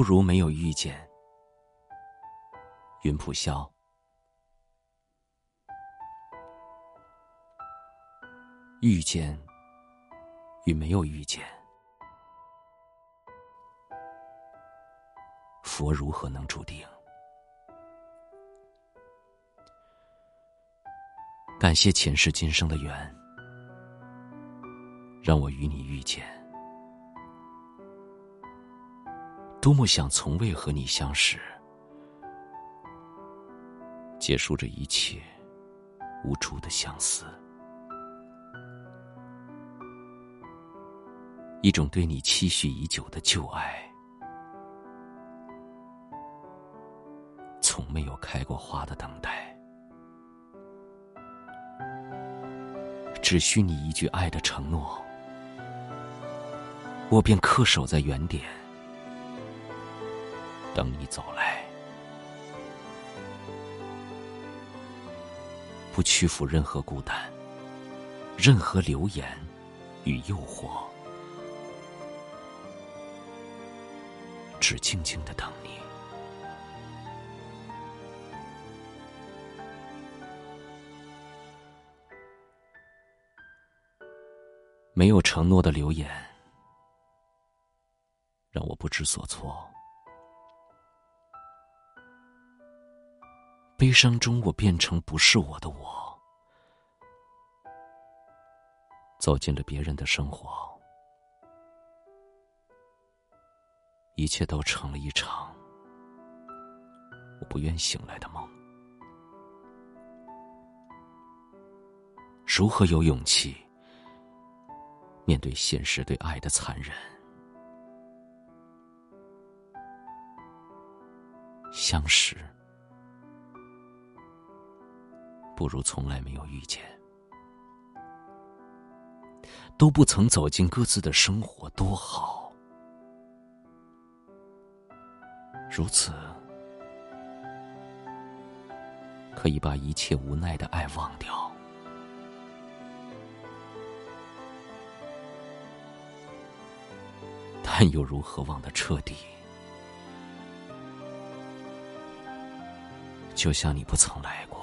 不如没有遇见。云浦萧，遇见与没有遇见，佛如何能注定？感谢前世今生的缘，让我与你遇见。多么想从未和你相识，结束这一切无助的相思。一种对你期许已久的旧爱，从没有开过花的等待。只需你一句爱的承诺，我便恪守在原点，等你走来，不屈服任何孤单，任何流言与诱惑，只静静的等你。没有承诺的留言，让我不知所措。悲伤中，我变成不是我的我，走进了别人的生活，一切都成了一场我不愿醒来的梦。如何有勇气？面对现实对爱的残忍，相识不如从来没有遇见。都不曾走进各自的生活，多好！如此，可以把一切无奈的爱忘掉。但又如何忘得彻底？就像你不曾来过。